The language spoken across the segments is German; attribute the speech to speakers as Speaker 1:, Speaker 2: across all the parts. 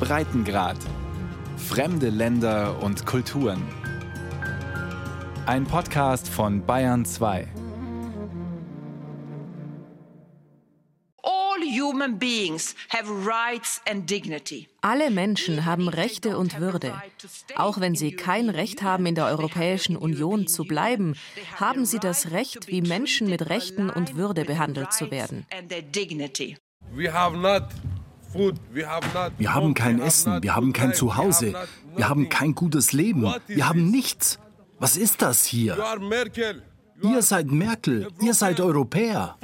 Speaker 1: Breitengrad. Fremde Länder und Kulturen. Ein Podcast von Bayern 2.
Speaker 2: Alle Menschen haben Rechte und Würde. Auch wenn sie kein Recht haben, in der Europäischen Union zu bleiben, haben sie das Recht, wie Menschen mit Rechten und Würde behandelt zu werden.
Speaker 3: Wir haben kein Essen, wir haben kein Zuhause, wir haben kein gutes Leben, wir haben nichts. Was ist das hier? Ihr seid Merkel, ihr seid Europäer.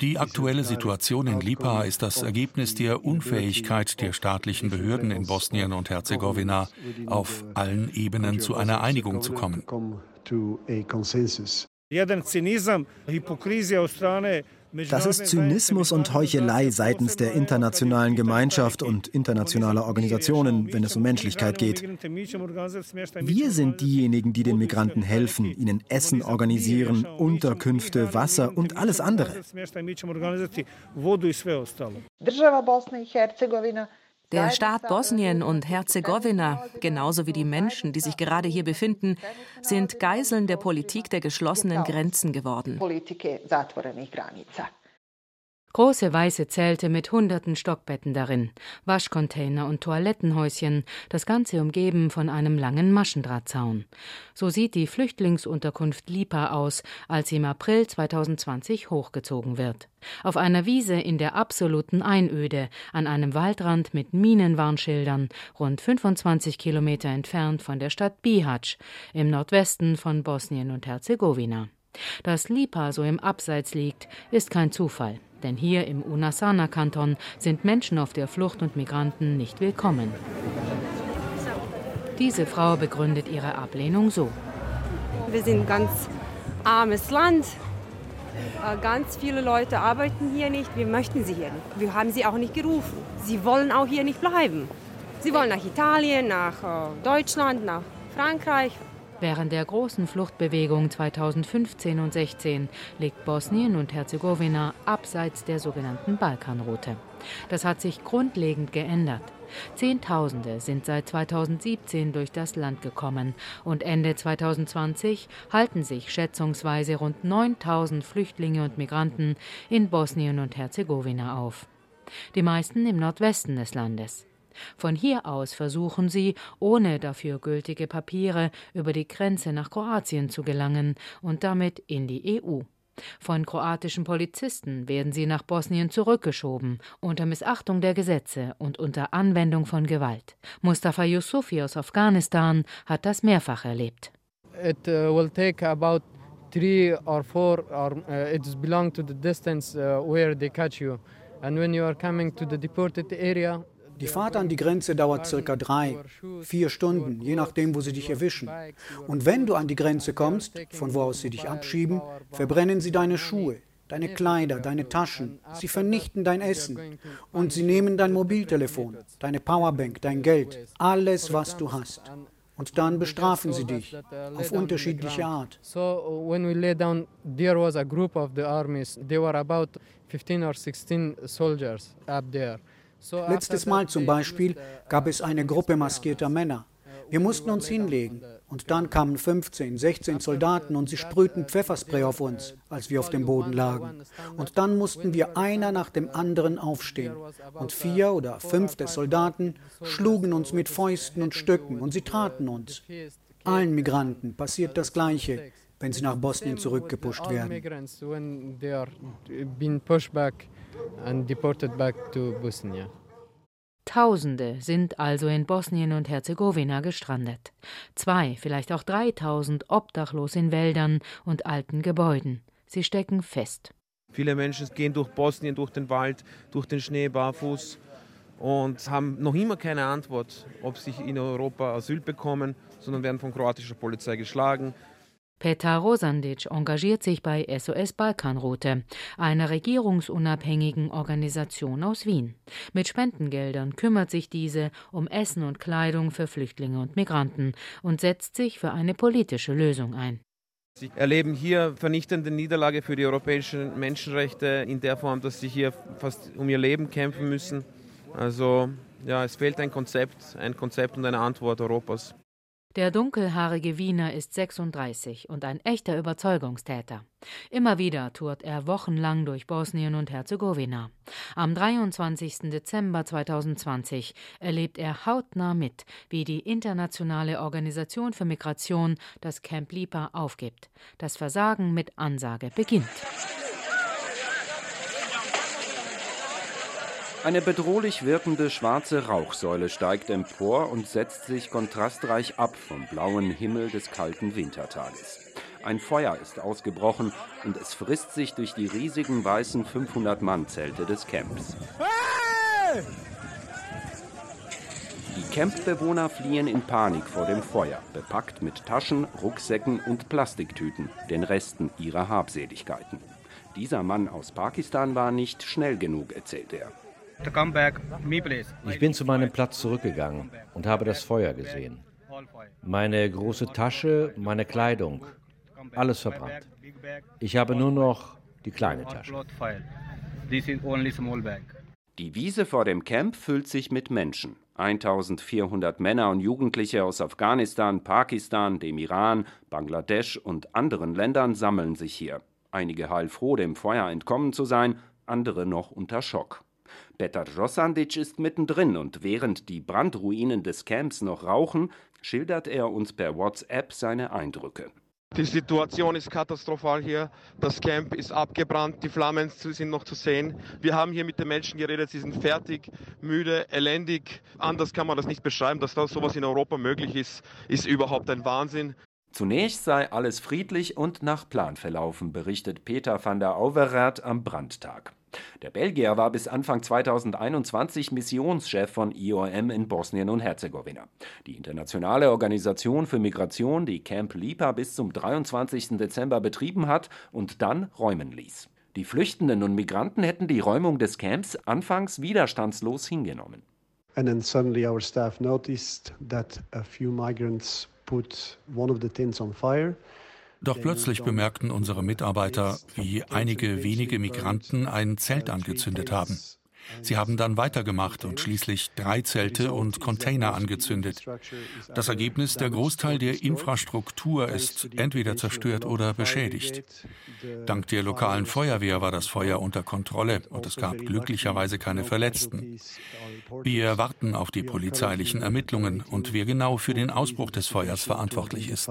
Speaker 4: Die aktuelle Situation in Lipa ist das Ergebnis der Unfähigkeit der staatlichen Behörden in Bosnien und Herzegowina, auf allen Ebenen zu einer Einigung zu kommen.
Speaker 5: Das ist Zynismus und Heuchelei seitens der internationalen Gemeinschaft und internationaler Organisationen, wenn es um Menschlichkeit geht. Wir sind diejenigen, die den Migranten helfen, ihnen Essen organisieren, Unterkünfte, Wasser und alles andere.
Speaker 2: Der Staat Bosnien und Herzegowina, genauso wie die Menschen, die sich gerade hier befinden, sind Geiseln der Politik der geschlossenen Grenzen geworden.
Speaker 6: Große weiße Zelte mit hunderten Stockbetten darin, Waschcontainer und Toilettenhäuschen, das Ganze umgeben von einem langen Maschendrahtzaun. So sieht die Flüchtlingsunterkunft Lipa aus, als sie im April 2020 hochgezogen wird. Auf einer Wiese in der absoluten Einöde, an einem Waldrand mit Minenwarnschildern, rund 25 Kilometer entfernt von der Stadt Bihać, im Nordwesten von Bosnien und Herzegowina. Dass Lipa so im Abseits liegt, ist kein Zufall. Denn hier im Unasana-Kanton sind Menschen auf der Flucht und Migranten nicht willkommen. Diese Frau begründet ihre Ablehnung so.
Speaker 7: Wir sind ein ganz armes Land. Äh, ganz viele Leute arbeiten hier nicht. Wir möchten sie hier nicht. Wir haben sie auch nicht gerufen. Sie wollen auch hier nicht bleiben. Sie wollen nach Italien, nach äh, Deutschland, nach Frankreich.
Speaker 6: Während der großen Fluchtbewegung 2015 und 16 liegt Bosnien und Herzegowina abseits der sogenannten Balkanroute. Das hat sich grundlegend geändert. Zehntausende sind seit 2017 durch das Land gekommen und Ende 2020 halten sich schätzungsweise rund 9000 Flüchtlinge und Migranten in Bosnien und Herzegowina auf. Die meisten im Nordwesten des Landes. Von hier aus versuchen sie, ohne dafür gültige Papiere, über die Grenze nach Kroatien zu gelangen und damit in die EU. Von kroatischen Polizisten werden sie nach Bosnien zurückgeschoben, unter Missachtung der Gesetze und unter Anwendung von Gewalt. Mustafa Yusufi aus Afghanistan hat das mehrfach erlebt.
Speaker 8: It uh, will take about three or four, or uh, it belongs to the distance uh, where they catch you. And when you are coming to the deported area,
Speaker 9: die Fahrt an die Grenze dauert circa drei, vier Stunden, je nachdem, wo sie dich erwischen. Und wenn du an die Grenze kommst, von wo aus sie dich abschieben, verbrennen sie deine Schuhe, deine Kleider, deine Taschen. Sie vernichten dein Essen. Und sie nehmen dein Mobiltelefon, deine Powerbank, dein Geld, alles, was du hast. Und dann bestrafen sie dich auf unterschiedliche Art.
Speaker 8: So when we lay down, there was a group of the armies. There were about 15 or 16 soldiers up there.
Speaker 9: Letztes Mal zum Beispiel gab es eine Gruppe maskierter Männer. Wir mussten uns hinlegen und dann kamen 15, 16 Soldaten und sie sprühten Pfefferspray auf uns, als wir auf dem Boden lagen. Und dann mussten wir einer nach dem anderen aufstehen. Und vier oder fünf der Soldaten schlugen uns mit Fäusten und Stöcken und sie traten uns. Allen Migranten passiert das Gleiche, wenn sie nach Bosnien zurückgepusht werden.
Speaker 8: And deported back to Bosnia.
Speaker 6: Tausende sind also in Bosnien und Herzegowina gestrandet. Zwei, vielleicht auch dreitausend obdachlos in Wäldern und alten Gebäuden. Sie stecken fest.
Speaker 10: Viele Menschen gehen durch Bosnien, durch den Wald, durch den Schnee barfuß und haben noch immer keine Antwort, ob sie in Europa Asyl bekommen, sondern werden von kroatischer Polizei geschlagen,
Speaker 6: Petar Rosandic engagiert sich bei SOS Balkanroute, einer regierungsunabhängigen Organisation aus Wien. Mit Spendengeldern kümmert sich diese um Essen und Kleidung für Flüchtlinge und Migranten und setzt sich für eine politische Lösung ein.
Speaker 10: Sie erleben hier vernichtende Niederlage für die europäischen Menschenrechte in der Form, dass sie hier fast um ihr Leben kämpfen müssen. Also ja, es fehlt ein Konzept, ein Konzept und eine Antwort Europas.
Speaker 6: Der dunkelhaarige Wiener ist 36 und ein echter Überzeugungstäter. Immer wieder tourt er wochenlang durch Bosnien und Herzegowina. Am 23. Dezember 2020 erlebt er hautnah mit, wie die Internationale Organisation für Migration das Camp Lipa aufgibt. Das Versagen mit Ansage beginnt.
Speaker 11: Eine bedrohlich wirkende schwarze Rauchsäule steigt empor und setzt sich kontrastreich ab vom blauen Himmel des kalten Wintertages. Ein Feuer ist ausgebrochen und es frisst sich durch die riesigen weißen 500-Mann-Zelte des Camps. Die Campbewohner fliehen in Panik vor dem Feuer, bepackt mit Taschen, Rucksäcken und Plastiktüten, den Resten ihrer Habseligkeiten. Dieser Mann aus Pakistan war nicht schnell genug, erzählt er.
Speaker 12: Ich bin zu meinem Platz zurückgegangen und habe das Feuer gesehen. Meine große Tasche, meine Kleidung, alles verbrannt. Ich habe nur noch die kleine Tasche.
Speaker 11: Die Wiese vor dem Camp füllt sich mit Menschen. 1400 Männer und Jugendliche aus Afghanistan, Pakistan, dem Iran, Bangladesch und anderen Ländern sammeln sich hier. Einige heilfroh, dem Feuer entkommen zu sein, andere noch unter Schock. Petar Rosandic ist mittendrin und während die Brandruinen des Camps noch rauchen, schildert er uns per WhatsApp seine Eindrücke.
Speaker 10: Die Situation ist katastrophal hier. Das Camp ist abgebrannt, die Flammen sind noch zu sehen. Wir haben hier mit den Menschen geredet, sie sind fertig, müde, elendig. Anders kann man das nicht beschreiben. Dass da sowas in Europa möglich ist, ist überhaupt ein Wahnsinn.
Speaker 11: Zunächst sei alles friedlich und nach Plan verlaufen, berichtet Peter van der Auverath am Brandtag. Der Belgier war bis Anfang 2021 Missionschef von IOM in Bosnien und Herzegowina. Die internationale Organisation für Migration, die Camp Lipa bis zum 23. Dezember betrieben hat und dann räumen ließ. Die Flüchtenden und Migranten hätten die Räumung des Camps anfangs widerstandslos hingenommen. And then suddenly our staff noticed that a few migrants
Speaker 4: put one of the tents on fire. Doch plötzlich bemerkten unsere Mitarbeiter, wie einige wenige Migranten ein Zelt angezündet haben. Sie haben dann weitergemacht und schließlich drei Zelte und Container angezündet. Das Ergebnis, der Großteil der Infrastruktur ist entweder zerstört oder beschädigt. Dank der lokalen Feuerwehr war das Feuer unter Kontrolle und es gab glücklicherweise keine Verletzten. Wir warten auf die polizeilichen Ermittlungen und wer genau für den Ausbruch des Feuers verantwortlich ist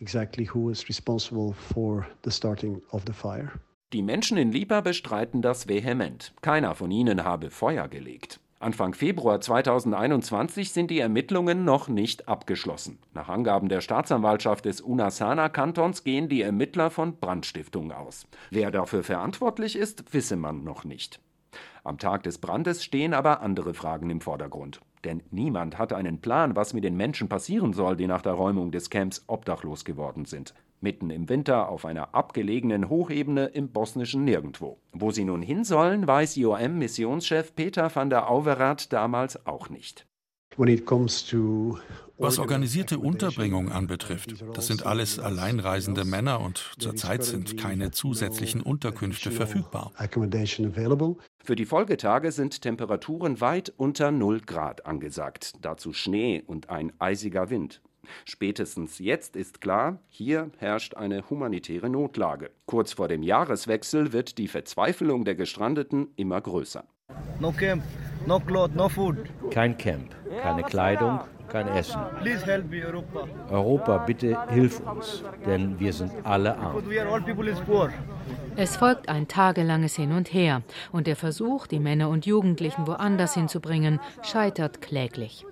Speaker 4: exactly who is responsible
Speaker 11: for the starting of the fire. Die Menschen in Lipa bestreiten das vehement. Keiner von ihnen habe Feuer gelegt. Anfang Februar 2021 sind die Ermittlungen noch nicht abgeschlossen. Nach Angaben der Staatsanwaltschaft des Unasana-Kantons gehen die Ermittler von Brandstiftung aus. Wer dafür verantwortlich ist, wisse man noch nicht. Am Tag des Brandes stehen aber andere Fragen im Vordergrund. Denn niemand hat einen Plan, was mit den Menschen passieren soll, die nach der Räumung des Camps obdachlos geworden sind. Mitten im Winter auf einer abgelegenen Hochebene im bosnischen Nirgendwo. Wo sie nun hin sollen, weiß IOM-Missionschef Peter van der Auverath damals auch nicht.
Speaker 4: Was organisierte Unterbringung anbetrifft, das sind alles alleinreisende Männer und zurzeit sind keine zusätzlichen Unterkünfte verfügbar.
Speaker 11: Für die Folgetage sind Temperaturen weit unter 0 Grad angesagt, dazu Schnee und ein eisiger Wind. Spätestens jetzt ist klar, hier herrscht eine humanitäre Notlage. Kurz vor dem Jahreswechsel wird die Verzweiflung der Gestrandeten immer größer.
Speaker 12: No camp, no cloth, no food. Kein Camp, keine Kleidung, kein Essen. Europa, bitte hilf uns, denn wir sind alle arm.
Speaker 6: Es folgt ein tagelanges Hin und Her und der Versuch, die Männer und Jugendlichen woanders hinzubringen, scheitert kläglich.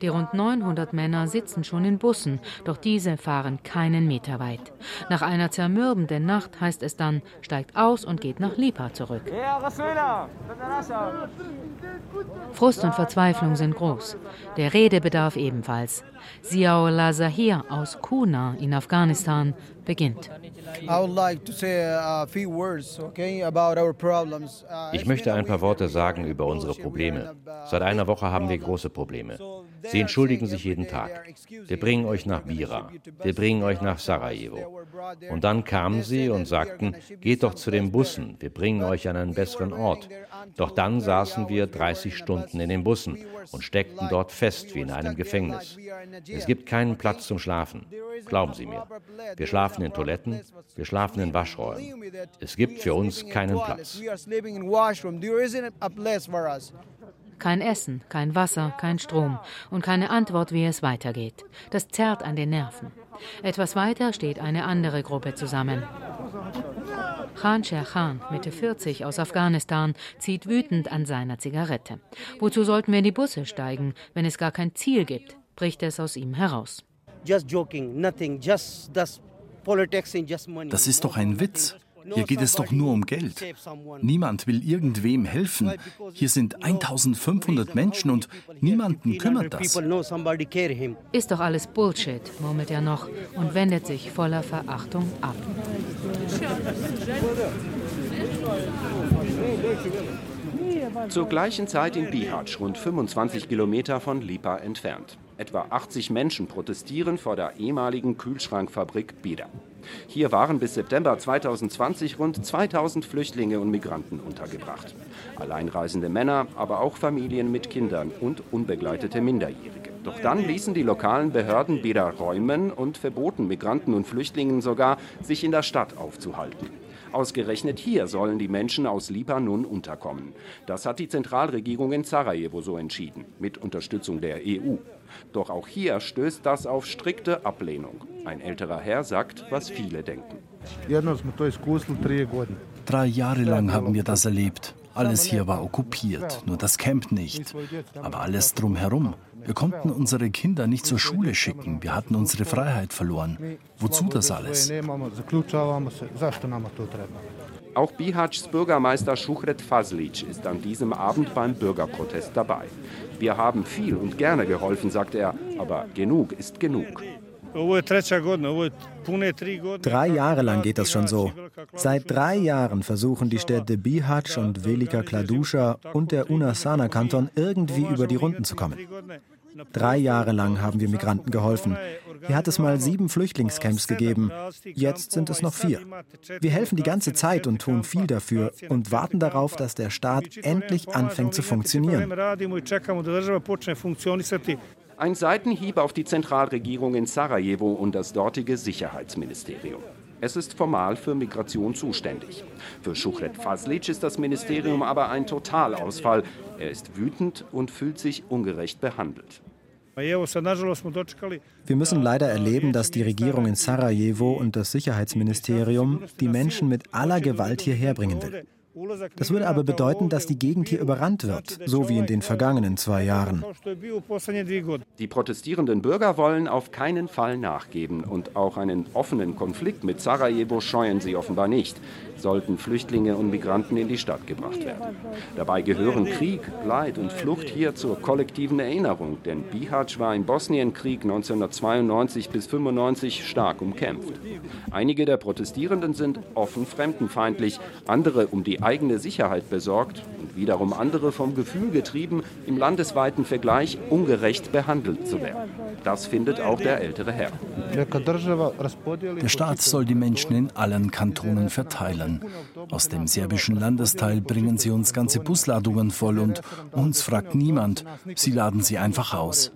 Speaker 6: Die rund 900 Männer sitzen schon in Bussen, doch diese fahren keinen Meter weit. Nach einer zermürbenden Nacht heißt es dann, steigt aus und geht nach Lipa zurück. Frust und Verzweiflung sind groß. Der Redebedarf ebenfalls. Ziao Lazahir aus Kuna in Afghanistan beginnt.
Speaker 12: Ich möchte ein paar Worte sagen über unsere Probleme. Seit einer Woche haben wir große Probleme. Sie entschuldigen sich jeden Tag. Wir bringen euch nach Bira. Wir bringen euch nach Sarajevo. Und dann kamen sie und sagten, geht doch zu den Bussen, wir bringen euch an einen besseren Ort. Doch dann saßen wir 30 Stunden in den Bussen und steckten dort fest wie in einem Gefängnis. Es gibt keinen Platz zum Schlafen. Glauben Sie mir. Wir schlafen in Toiletten, wir schlafen in Waschräumen. Es gibt für uns keinen Platz.
Speaker 6: Kein Essen, kein Wasser, kein Strom und keine Antwort, wie es weitergeht. Das zerrt an den Nerven. Etwas weiter steht eine andere Gruppe zusammen. Khan Sher Khan, Mitte 40 aus Afghanistan, zieht wütend an seiner Zigarette. Wozu sollten wir in die Busse steigen, wenn es gar kein Ziel gibt? bricht es aus ihm heraus.
Speaker 3: Das ist doch ein Witz. Hier geht es doch nur um Geld. Niemand will irgendwem helfen. Hier sind 1500 Menschen und niemanden kümmert das.
Speaker 6: Ist doch alles Bullshit, murmelt er noch und wendet sich voller Verachtung ab.
Speaker 11: Zur gleichen Zeit in Bihać, rund 25 Kilometer von Lipa entfernt. Etwa 80 Menschen protestieren vor der ehemaligen Kühlschrankfabrik Bida. Hier waren bis September 2020 rund 2000 Flüchtlinge und Migranten untergebracht. Alleinreisende Männer, aber auch Familien mit Kindern und unbegleitete Minderjährige. Doch dann ließen die lokalen Behörden Bida räumen und verboten Migranten und Flüchtlingen sogar, sich in der Stadt aufzuhalten. Ausgerechnet hier sollen die Menschen aus Lipa nun unterkommen. Das hat die Zentralregierung in Sarajevo so entschieden, mit Unterstützung der EU. Doch auch hier stößt das auf strikte Ablehnung. Ein älterer Herr sagt, was viele denken.
Speaker 3: Drei Jahre lang haben wir das erlebt. Alles hier war okkupiert, nur das Camp nicht. Aber alles drumherum. Wir konnten unsere Kinder nicht zur Schule schicken. Wir hatten unsere Freiheit verloren. Wozu das alles?
Speaker 11: Auch Bihacs Bürgermeister Schuchret Fazlic ist an diesem Abend beim Bürgerprotest dabei. Wir haben viel und gerne geholfen, sagt er, aber genug ist genug.
Speaker 5: Drei Jahre lang geht das schon so. Seit drei Jahren versuchen die Städte Bihać und Velika Kladuscha und der Unasana-Kanton irgendwie über die Runden zu kommen. Drei Jahre lang haben wir Migranten geholfen. Hier hat es mal sieben Flüchtlingscamps gegeben. Jetzt sind es noch vier. Wir helfen die ganze Zeit und tun viel dafür und warten darauf, dass der Staat endlich anfängt zu funktionieren.
Speaker 11: Ein Seitenhieb auf die Zentralregierung in Sarajevo und das dortige Sicherheitsministerium. Es ist formal für Migration zuständig. Für Schuchret Faslic ist das Ministerium aber ein Totalausfall. Er ist wütend und fühlt sich ungerecht behandelt.
Speaker 5: Wir müssen leider erleben, dass die Regierung in Sarajevo und das Sicherheitsministerium die Menschen mit aller Gewalt hierher bringen will. Das würde aber bedeuten, dass die Gegend hier überrannt wird, so wie in den vergangenen zwei Jahren.
Speaker 11: Die protestierenden Bürger wollen auf keinen Fall nachgeben und auch einen offenen Konflikt mit Sarajevo scheuen sie offenbar nicht sollten Flüchtlinge und Migranten in die Stadt gebracht werden. Dabei gehören Krieg, Leid und Flucht hier zur kollektiven Erinnerung, denn Bihać war im Bosnienkrieg 1992 bis 1995 stark umkämpft. Einige der Protestierenden sind offen fremdenfeindlich, andere um die eigene Sicherheit besorgt und wiederum andere vom Gefühl getrieben, im landesweiten Vergleich ungerecht behandelt zu werden. Das findet auch der ältere Herr.
Speaker 3: Der Staat soll die Menschen in allen Kantonen verteilen. Aus dem serbischen Landesteil bringen sie uns ganze Busladungen voll und uns fragt niemand. Sie laden sie einfach aus.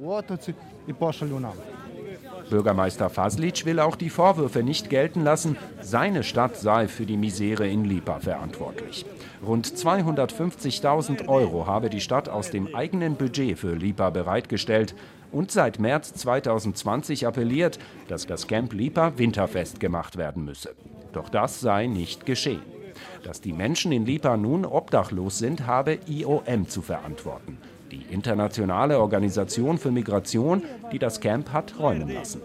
Speaker 11: Bürgermeister Faslic will auch die Vorwürfe nicht gelten lassen, seine Stadt sei für die Misere in Lipa verantwortlich. Rund 250.000 Euro habe die Stadt aus dem eigenen Budget für Lipa bereitgestellt und seit März 2020 appelliert, dass das Camp Lipa winterfest gemacht werden müsse. Doch das sei nicht geschehen. Dass die Menschen in Lipa nun obdachlos sind, habe IOM zu verantworten. Internationale Organisation für Migration, die das Camp hat räumen lassen.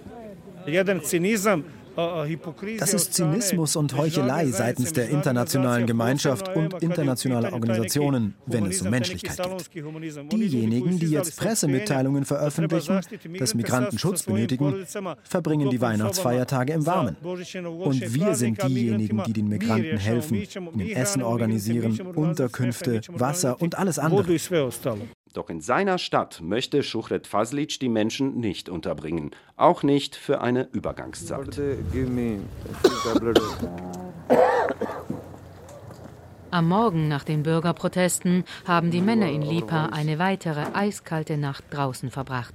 Speaker 5: Das ist Zynismus und Heuchelei seitens der internationalen Gemeinschaft und internationaler Organisationen, wenn es um Menschlichkeit geht. Diejenigen, die jetzt Pressemitteilungen veröffentlichen, dass Migranten Schutz benötigen, verbringen die Weihnachtsfeiertage im Warmen. Und wir sind diejenigen, die den Migranten helfen, ihnen Essen organisieren, Unterkünfte, Wasser und alles andere.
Speaker 11: Doch in seiner Stadt möchte Schuchret Faslic die Menschen nicht unterbringen, auch nicht für eine Übergangszeit.
Speaker 6: Am Morgen nach den Bürgerprotesten haben die Männer in Lipa eine weitere eiskalte Nacht draußen verbracht.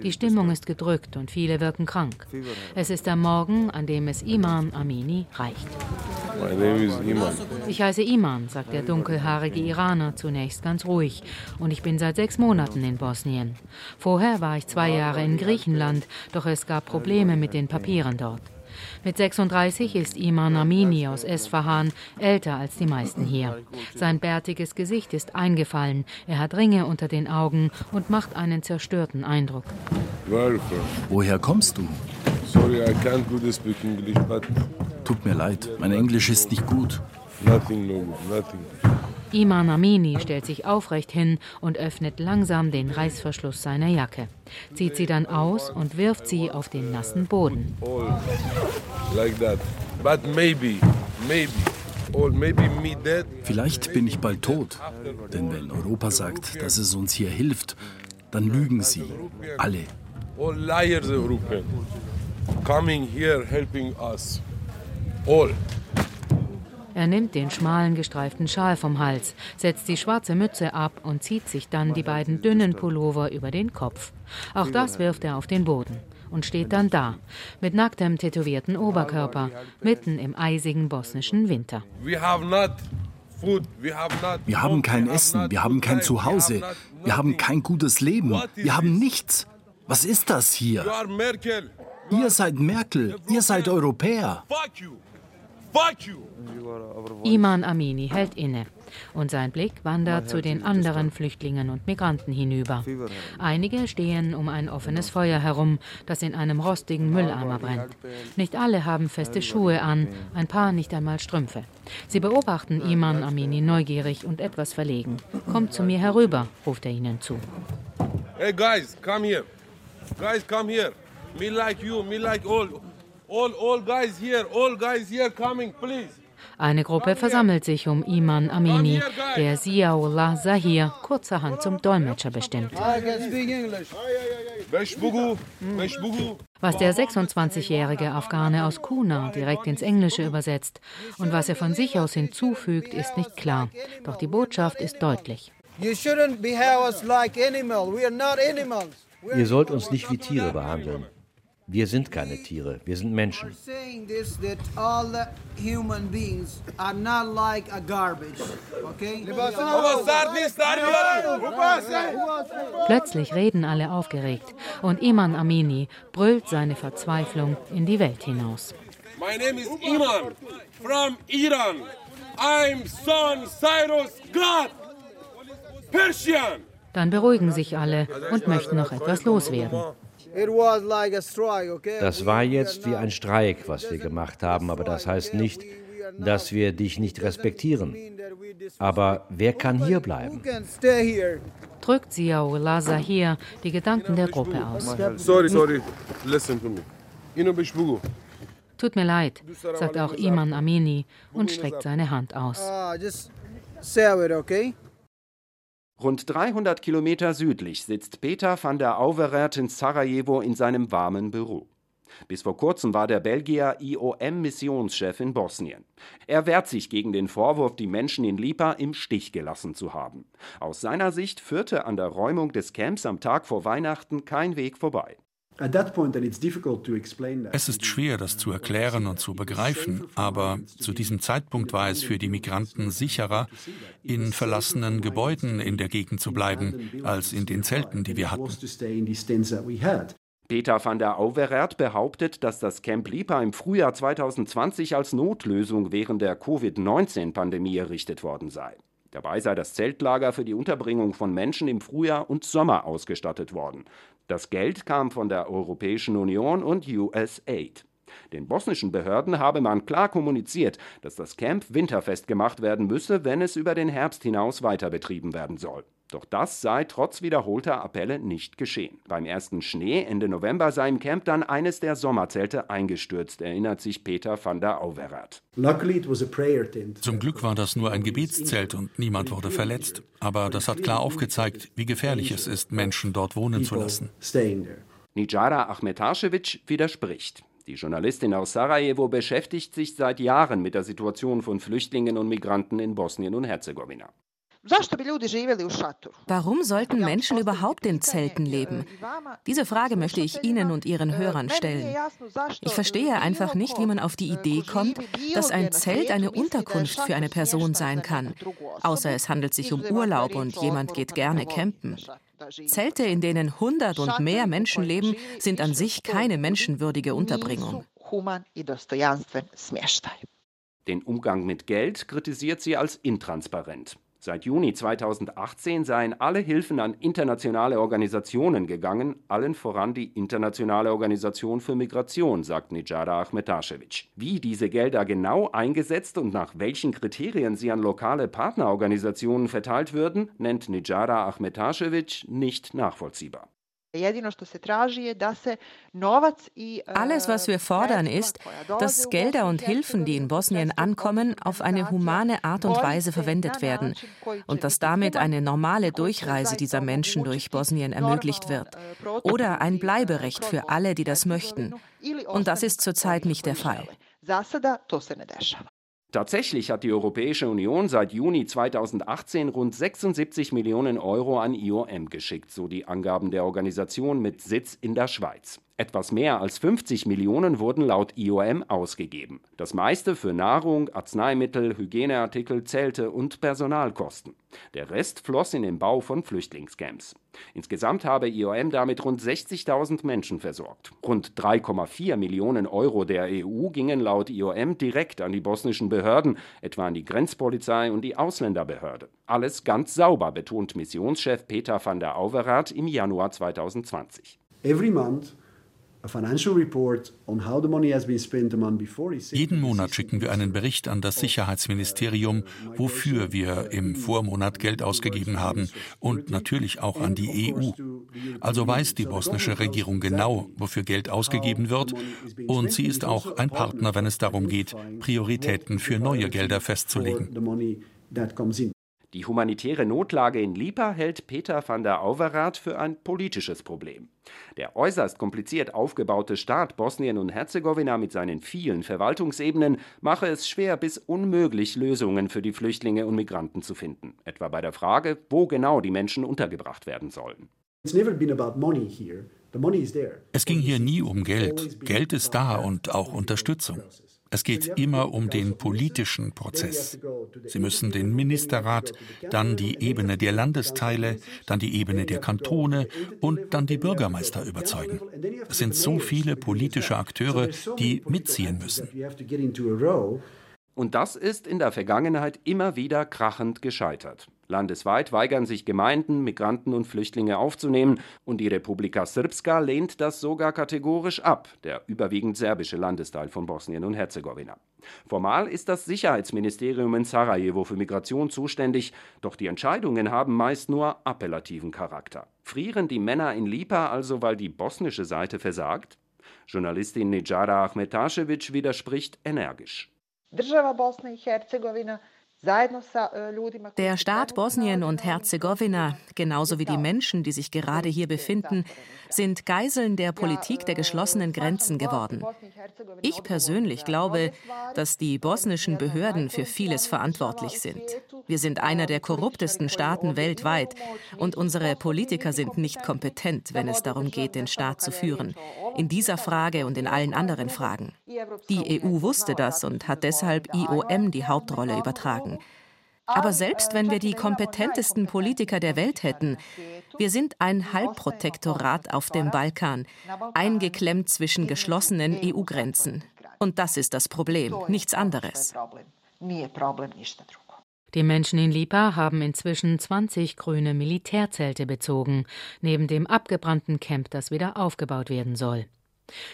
Speaker 6: Die Stimmung ist gedrückt und viele wirken krank. Es ist der Morgen, an dem es Iman Amini reicht. Ich heiße Iman, sagt der dunkelhaarige Iraner zunächst ganz ruhig. Und ich bin seit sechs Monaten in Bosnien. Vorher war ich zwei Jahre in Griechenland, doch es gab Probleme mit den Papieren dort. Mit 36 ist Iman Amini aus Esfahan älter als die meisten hier. Sein bärtiges Gesicht ist eingefallen, er hat Ringe unter den Augen und macht einen zerstörten Eindruck.
Speaker 3: Woher kommst du?
Speaker 13: Sorry, I can't good speak English, but
Speaker 3: Tut mir leid, mein Englisch ist nicht gut.
Speaker 13: nothing, no, nothing.
Speaker 6: Iman Amini stellt sich aufrecht hin und öffnet langsam den Reißverschluss seiner Jacke, zieht sie dann aus und wirft sie auf den nassen Boden.
Speaker 3: Vielleicht bin ich bald tot. Denn wenn Europa sagt, dass es uns hier hilft, dann lügen sie. Alle.
Speaker 13: All liars European. Coming here helping us. All.
Speaker 6: Er nimmt den schmalen gestreiften Schal vom Hals, setzt die schwarze Mütze ab und zieht sich dann die beiden dünnen Pullover über den Kopf. Auch das wirft er auf den Boden und steht dann da, mit nacktem tätowierten Oberkörper, mitten im eisigen bosnischen Winter.
Speaker 13: We have not food. We have not.
Speaker 3: Wir haben kein Essen, wir haben kein Zuhause, wir haben kein gutes Leben, wir haben nichts. Was ist das hier?
Speaker 13: You are Merkel.
Speaker 3: Ihr seid Merkel, ihr seid Europäer.
Speaker 13: Fuck you. Fuck you.
Speaker 6: Iman Amini hält inne und sein Blick wandert zu den anderen Flüchtlingen und Migranten hinüber. Einige stehen um ein offenes Feuer herum, das in einem rostigen Mülleimer brennt. Nicht alle haben feste Schuhe an, ein paar nicht einmal Strümpfe. Sie beobachten Iman Amini neugierig und etwas verlegen. Kommt zu mir herüber, ruft er ihnen zu.
Speaker 13: Hey guys, come here. Guys, come here. Me like you, me like all. All, all guys here, all guys here coming, please.
Speaker 6: Eine Gruppe versammelt sich um Iman Amini, der Ziaullah Zahir kurzerhand zum Dolmetscher bestimmt.
Speaker 13: Beshbugu.
Speaker 6: Was der 26-jährige Afghane aus Kuna direkt ins Englische übersetzt und was er von sich aus hinzufügt, ist nicht klar. Doch die Botschaft ist deutlich.
Speaker 14: You shouldn't behave us like animals. We are not animals.
Speaker 12: Ihr sollt uns nicht wie Tiere behandeln. Wir sind keine Tiere, wir sind Menschen.
Speaker 6: Plötzlich reden alle aufgeregt und Iman Amini brüllt seine Verzweiflung in die Welt hinaus.
Speaker 13: My name is Iman from Iran. I'm son Cyrus God. Persian.
Speaker 6: Dann beruhigen sich alle und möchten noch etwas loswerden.
Speaker 12: Das war jetzt wie ein Streik, was wir gemacht haben, aber das heißt nicht, dass wir dich nicht respektieren. Aber wer kann hier bleiben?
Speaker 6: Drückt Ziaullah Zahir die Gedanken der Gruppe aus.
Speaker 13: Sorry, sorry. Listen to me.
Speaker 6: Tut mir leid, sagt auch Iman Amini und streckt seine Hand aus.
Speaker 11: Rund 300 Kilometer südlich sitzt Peter van der Auverert in Sarajevo in seinem warmen Büro. Bis vor kurzem war der Belgier IOM-Missionschef in Bosnien. Er wehrt sich gegen den Vorwurf, die Menschen in Lipa im Stich gelassen zu haben. Aus seiner Sicht führte an der Räumung des Camps am Tag vor Weihnachten kein Weg vorbei.
Speaker 4: Es ist schwer, das zu erklären und zu begreifen, aber zu diesem Zeitpunkt war es für die Migranten sicherer, in verlassenen Gebäuden in der Gegend zu bleiben, als in den Zelten, die wir hatten.
Speaker 11: Peter van der Auverert behauptet, dass das Camp Lipa im Frühjahr 2020 als Notlösung während der Covid-19-Pandemie errichtet worden sei. Dabei sei das Zeltlager für die Unterbringung von Menschen im Frühjahr und Sommer ausgestattet worden. Das Geld kam von der Europäischen Union und USAID. Den bosnischen Behörden habe man klar kommuniziert, dass das Camp winterfest gemacht werden müsse, wenn es über den Herbst hinaus weiter betrieben werden soll. Doch das sei trotz wiederholter Appelle nicht geschehen. Beim ersten Schnee Ende November sei im Camp dann eines der Sommerzelte eingestürzt, erinnert sich Peter van der Auwerath.
Speaker 4: Zum Glück war das nur ein Gebetszelt und niemand wurde verletzt. Aber das hat klar aufgezeigt, wie gefährlich es ist, Menschen dort wohnen zu lassen.
Speaker 11: Nijara Ahmetaschewitsch widerspricht. Die Journalistin aus Sarajevo beschäftigt sich seit Jahren mit der Situation von Flüchtlingen und Migranten in Bosnien und Herzegowina.
Speaker 2: Warum sollten Menschen überhaupt in Zelten leben? Diese Frage möchte ich Ihnen und Ihren Hörern stellen. Ich verstehe einfach nicht, wie man auf die Idee kommt, dass ein Zelt eine Unterkunft für eine Person sein kann, außer es handelt sich um Urlaub und jemand geht gerne campen. Zelte, in denen 100 und mehr Menschen leben, sind an sich keine menschenwürdige Unterbringung.
Speaker 11: Den Umgang mit Geld kritisiert sie als intransparent. Seit Juni 2018 seien alle Hilfen an internationale Organisationen gegangen, allen voran die Internationale Organisation für Migration, sagt Nijada Ahmetaschewitsch. Wie diese Gelder genau eingesetzt und nach welchen Kriterien sie an lokale Partnerorganisationen verteilt würden, nennt Nijada Ahmetaschewitsch nicht nachvollziehbar.
Speaker 2: Alles, was wir fordern, ist, dass Gelder und Hilfen, die in Bosnien ankommen, auf eine humane Art und Weise verwendet werden und dass damit eine normale Durchreise dieser Menschen durch Bosnien ermöglicht wird oder ein Bleiberecht für alle, die das möchten. Und das ist zurzeit nicht der Fall.
Speaker 11: Tatsächlich hat die Europäische Union seit Juni 2018 rund 76 Millionen Euro an IOM geschickt, so die Angaben der Organisation mit Sitz in der Schweiz. Etwas mehr als 50 Millionen wurden laut IOM ausgegeben. Das meiste für Nahrung, Arzneimittel, Hygieneartikel, Zelte und Personalkosten. Der Rest floss in den Bau von Flüchtlingscamps. Insgesamt habe IOM damit rund 60.000 Menschen versorgt. Rund 3,4 Millionen Euro der EU gingen laut IOM direkt an die bosnischen Behörden, etwa an die Grenzpolizei und die Ausländerbehörde. Alles ganz sauber, betont Missionschef Peter van der Auverath im Januar 2020. Every month
Speaker 4: jeden Monat schicken wir einen Bericht an das Sicherheitsministerium, wofür wir im Vormonat Geld ausgegeben haben und natürlich auch an die EU. Also weiß die bosnische Regierung genau, wofür Geld ausgegeben wird und sie ist auch ein Partner, wenn es darum geht, Prioritäten für neue Gelder festzulegen.
Speaker 11: Die humanitäre Notlage in Lipa hält Peter van der Auverath für ein politisches Problem. Der äußerst kompliziert aufgebaute Staat Bosnien und Herzegowina mit seinen vielen Verwaltungsebenen mache es schwer bis unmöglich, Lösungen für die Flüchtlinge und Migranten zu finden, etwa bei der Frage, wo genau die Menschen untergebracht werden sollen.
Speaker 4: Es ging hier nie um Geld. Geld ist da und auch Unterstützung. Es geht immer um den politischen Prozess. Sie müssen den Ministerrat, dann die Ebene der Landesteile, dann die Ebene der Kantone und dann die Bürgermeister überzeugen. Es sind so viele politische Akteure, die mitziehen müssen.
Speaker 11: Und das ist in der Vergangenheit immer wieder krachend gescheitert. Landesweit weigern sich Gemeinden, Migranten und Flüchtlinge aufzunehmen, und die Republika Srpska lehnt das sogar kategorisch ab, der überwiegend serbische Landesteil von Bosnien und Herzegowina. Formal ist das Sicherheitsministerium in Sarajevo für Migration zuständig, doch die Entscheidungen haben meist nur appellativen Charakter. Frieren die Männer in Lipa also, weil die bosnische Seite versagt? Journalistin Nejara Ahmetaschewitsch widerspricht energisch. Država Bosna i
Speaker 2: Herzegovina der Staat Bosnien und Herzegowina, genauso wie die Menschen, die sich gerade hier befinden, sind Geiseln der Politik der geschlossenen Grenzen geworden. Ich persönlich glaube, dass die bosnischen Behörden für vieles verantwortlich sind. Wir sind einer der korruptesten Staaten weltweit und unsere Politiker sind nicht kompetent, wenn es darum geht, den Staat zu führen. In dieser Frage und in allen anderen Fragen. Die EU wusste das und hat deshalb IOM die Hauptrolle übertragen. Aber selbst wenn wir die kompetentesten Politiker der Welt hätten, wir sind ein Halbprotektorat auf dem Balkan, eingeklemmt zwischen geschlossenen EU-Grenzen. Und das ist das Problem, nichts anderes.
Speaker 6: Die Menschen in Lipa haben inzwischen 20 grüne Militärzelte bezogen, neben dem abgebrannten Camp, das wieder aufgebaut werden soll.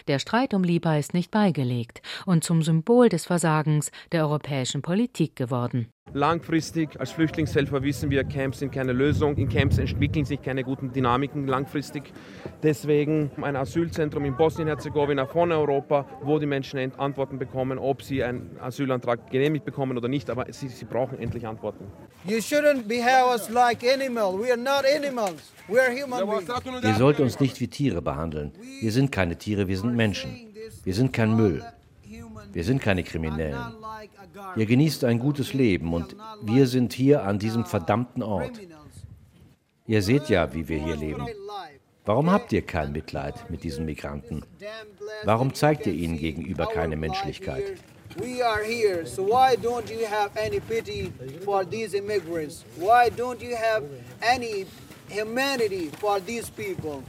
Speaker 6: Der Streit um Lipa ist nicht beigelegt und zum Symbol des Versagens der europäischen Politik geworden.
Speaker 10: Langfristig als Flüchtlingshelfer wissen wir, Camps sind keine Lösung. In Camps entwickeln sich keine guten Dynamiken langfristig. Deswegen ein Asylzentrum in Bosnien-Herzegowina von Europa, wo die Menschen Antworten bekommen, ob sie einen Asylantrag genehmigt bekommen oder nicht. Aber sie, sie brauchen endlich Antworten.
Speaker 14: You shouldn't behave us like animals. We are not animals. We are human
Speaker 12: beings. Ihr sollt uns nicht wie Tiere behandeln. Wir sind keine Tiere, wir sind Menschen. Wir sind kein Müll. Wir sind keine Kriminellen. Ihr genießt ein gutes Leben und wir sind hier an diesem verdammten Ort. Ihr seht ja, wie wir hier leben. Warum habt ihr kein Mitleid mit diesen Migranten? Warum zeigt ihr ihnen gegenüber keine Menschlichkeit? We are here, so why don't you have any pity for these immigrants? Why don't you have any humanity for these people?